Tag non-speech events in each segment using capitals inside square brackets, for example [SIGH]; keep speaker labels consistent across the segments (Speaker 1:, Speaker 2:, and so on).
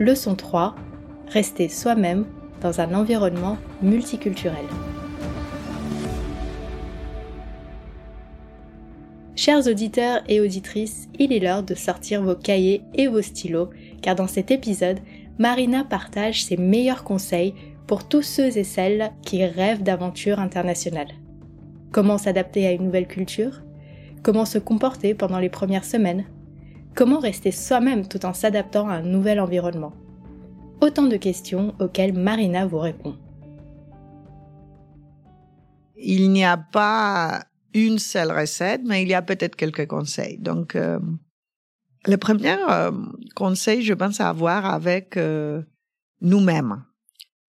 Speaker 1: Leçon 3. Rester soi-même dans un environnement multiculturel. Chers auditeurs et auditrices, il est l'heure de sortir vos cahiers et vos stylos, car dans cet épisode, Marina partage ses meilleurs conseils pour tous ceux et celles qui rêvent d'aventures internationales. Comment s'adapter à une nouvelle culture? Comment se comporter pendant les premières semaines? Comment rester soi-même tout en s'adaptant à un nouvel environnement? Autant de questions auxquelles Marina vous répond.
Speaker 2: Il n'y a pas une seule recette, mais il y a peut-être quelques conseils. Donc, euh, le premier euh, conseil, je pense, à avoir avec euh, nous-mêmes.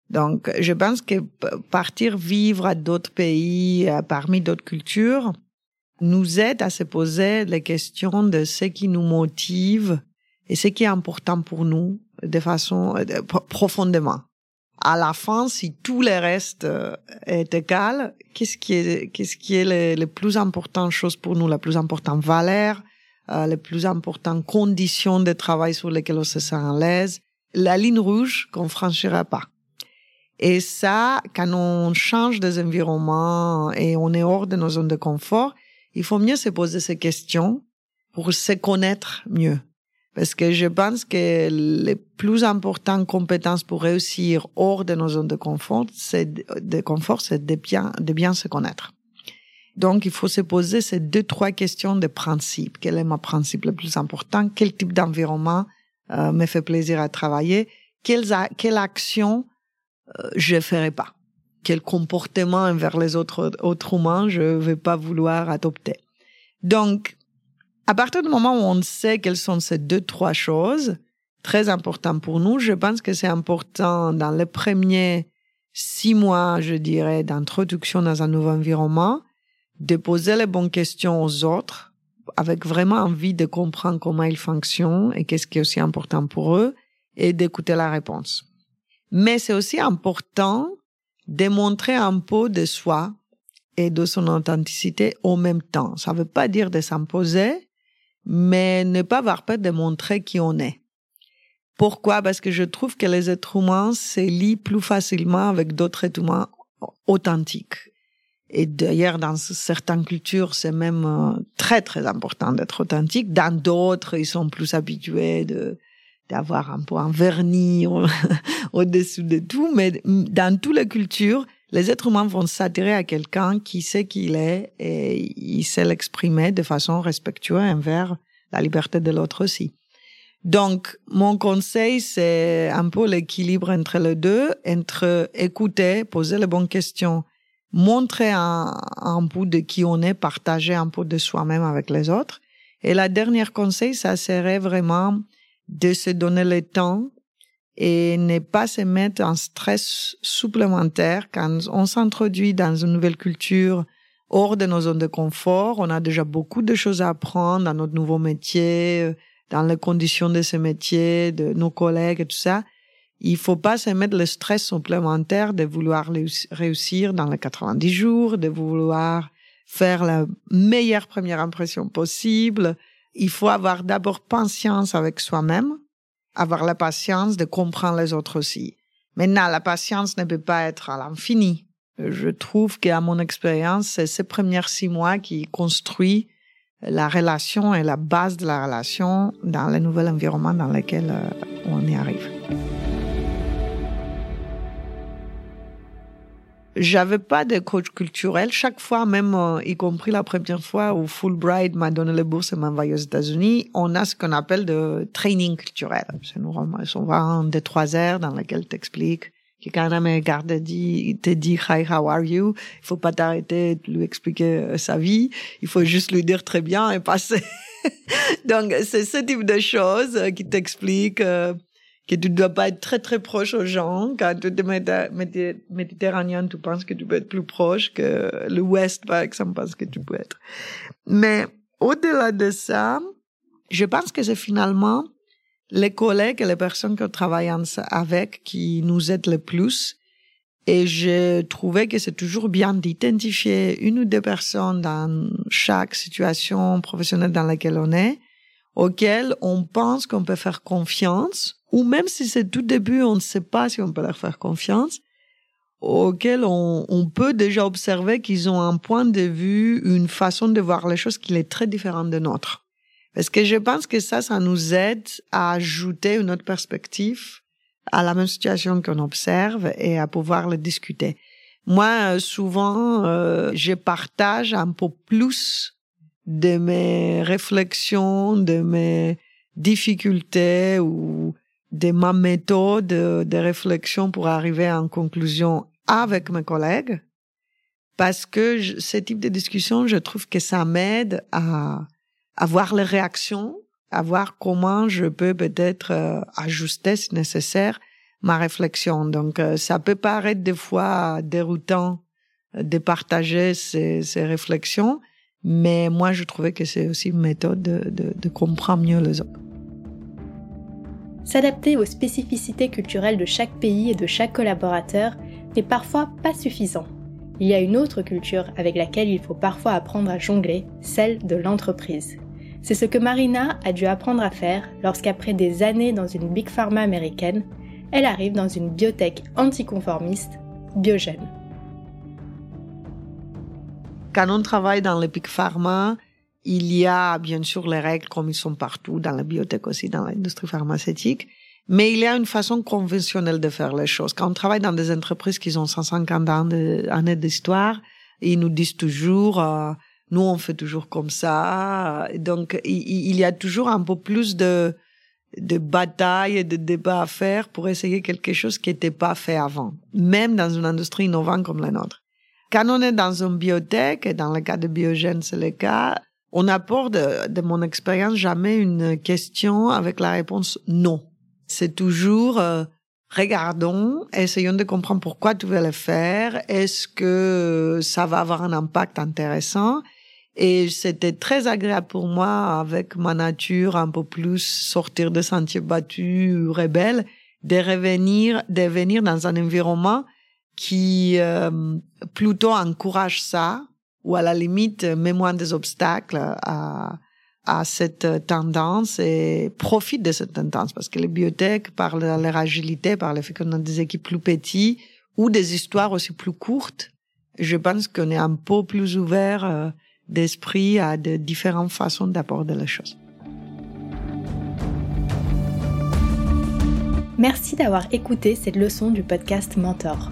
Speaker 2: Donc, je pense que partir vivre à d'autres pays, parmi d'autres cultures, nous aide à se poser les questions de ce qui nous motive et ce qui est important pour nous de façon euh, profondément. À la fin, si tout le reste euh, est égal, qu'est-ce qui est qu'est-ce qui est le, plus important chose pour nous, la plus importante valeur, euh, les plus importantes conditions de travail sur lesquelles on se sent à l'aise, la ligne rouge qu'on franchira pas. Et ça, quand on change des environnements et on est hors de nos zones de confort, il faut mieux se poser ces questions pour se connaître mieux. Parce que je pense que les plus importantes compétences pour réussir hors de nos zones de confort, c'est de confort, c'est de bien, se connaître. Donc, il faut se poser ces deux, trois questions de principe. Quel est mon principe le plus important? Quel type d'environnement euh, me fait plaisir à travailler? Quelles, quelle action euh, je ferai pas? Quel comportement envers les autres, autrement je ne vais pas vouloir adopter. Donc, à partir du moment où on sait quelles sont ces deux, trois choses très importantes pour nous, je pense que c'est important dans les premiers six mois, je dirais, d'introduction dans un nouveau environnement, de poser les bonnes questions aux autres avec vraiment envie de comprendre comment ils fonctionnent et qu'est-ce qui est aussi important pour eux et d'écouter la réponse. Mais c'est aussi important démontrer un peu de soi et de son authenticité au même temps. Ça ne veut pas dire de s'imposer, mais ne pas avoir peur de montrer qui on est. Pourquoi? Parce que je trouve que les êtres humains se lient plus facilement avec d'autres êtres humains authentiques. Et d'ailleurs, dans certaines cultures, c'est même euh, très, très important d'être authentique. Dans d'autres, ils sont plus habitués de, d'avoir un peu un vernis [LAUGHS] au-dessus de tout, mais dans toutes les cultures, les êtres humains vont s'attirer à quelqu'un qui sait qui il est et il sait l'exprimer de façon respectueuse envers la liberté de l'autre aussi. Donc, mon conseil, c'est un peu l'équilibre entre les deux, entre écouter, poser les bonnes questions, montrer un, un peu de qui on est, partager un peu de soi-même avec les autres. Et la dernière conseil, ça serait vraiment de se donner le temps et ne pas se mettre en stress supplémentaire quand on s'introduit dans une nouvelle culture hors de nos zones de confort. On a déjà beaucoup de choses à apprendre dans notre nouveau métier, dans les conditions de ce métier, de nos collègues et tout ça. Il faut pas se mettre le stress supplémentaire de vouloir réussir dans les 90 jours, de vouloir faire la meilleure première impression possible, il faut avoir d'abord patience avec soi-même, avoir la patience de comprendre les autres aussi. Maintenant, la patience ne peut pas être à l'infini. Je trouve qu'à mon expérience, c'est ces premiers six mois qui construit la relation et la base de la relation dans le nouvel environnement dans lequel euh, on y arrive. J'avais pas de coach culturel. Chaque fois, même euh, y compris la première fois où Fulbright m'a donné le bourse et m'a envoyé aux États-Unis, on a ce qu'on appelle de training culturel. C'est normalement, on va en de trois heures dans lesquelles t'expliques que quand un me garde dit, te dit hi, how are you, il faut pas t'arrêter de lui expliquer euh, sa vie. Il faut juste lui dire très bien et passer. [LAUGHS] Donc, c'est ce type de choses qui t'expliquent euh, que tu dois pas être très très proche aux gens. Quand tu es méditerranéen, tu penses que tu peux être plus proche que l'Ouest, par exemple, pense que tu peux être. Mais au-delà de ça, je pense que c'est finalement les collègues et les personnes que travaille avec qui nous aident le plus. Et je trouvais que c'est toujours bien d'identifier une ou deux personnes dans chaque situation professionnelle dans laquelle on est auxquels on pense qu'on peut faire confiance, ou même si c'est tout début, on ne sait pas si on peut leur faire confiance, auxquels on, peut déjà observer qu'ils ont un point de vue, une façon de voir les choses qui est très différente de notre. Parce que je pense que ça, ça nous aide à ajouter une autre perspective à la même situation qu'on observe et à pouvoir le discuter. Moi, souvent, euh, je partage un peu plus de mes réflexions, de mes difficultés ou de ma méthode de réflexion pour arriver à une conclusion avec mes collègues. Parce que ce type de discussion, je trouve que ça m'aide à, à voir les réactions, à voir comment je peux peut-être euh, ajuster si nécessaire ma réflexion. Donc, euh, ça peut paraître des fois déroutant de partager ces, ces réflexions, mais moi, je trouvais que c'est aussi une méthode de, comprendre mieux les autres.
Speaker 1: S'adapter aux spécificités culturelles de chaque pays et de chaque collaborateur n'est parfois pas suffisant. Il y a une autre culture avec laquelle il faut parfois apprendre à jongler, celle de l'entreprise. C'est ce que Marina a dû apprendre à faire lorsqu'après des années dans une big pharma américaine, elle arrive dans une biotech anticonformiste, Biogène.
Speaker 2: Quand on travaille dans les pharma, il y a bien sûr les règles comme ils sont partout, dans la biotech aussi, dans l'industrie pharmaceutique. Mais il y a une façon conventionnelle de faire les choses. Quand on travaille dans des entreprises qui ont 150 ans d'histoire, ils nous disent toujours, euh, nous on fait toujours comme ça. Donc il, y a toujours un peu plus de de batailles et de débats à faire pour essayer quelque chose qui n'était pas fait avant, même dans une industrie innovante comme la nôtre. Quand on est dans une biotech, et dans le cas de Biogène c'est le cas, on apporte de mon expérience jamais une question avec la réponse non. C'est toujours euh, regardons, essayons de comprendre pourquoi tu veux le faire. Est-ce que ça va avoir un impact intéressant? Et c'était très agréable pour moi, avec ma nature un peu plus sortir de sentiers battus, rebelle, de revenir, de dans un environnement qui euh, plutôt encourage ça, ou à la limite met moins des obstacles à, à cette tendance et profite de cette tendance parce que les biotech, par leur agilité, par le fait qu'on a des équipes plus petites ou des histoires aussi plus courtes, je pense qu'on est un peu plus ouvert euh, d'esprit à de différentes façons d'aborder les choses.
Speaker 1: Merci d'avoir écouté cette leçon du podcast Mentor.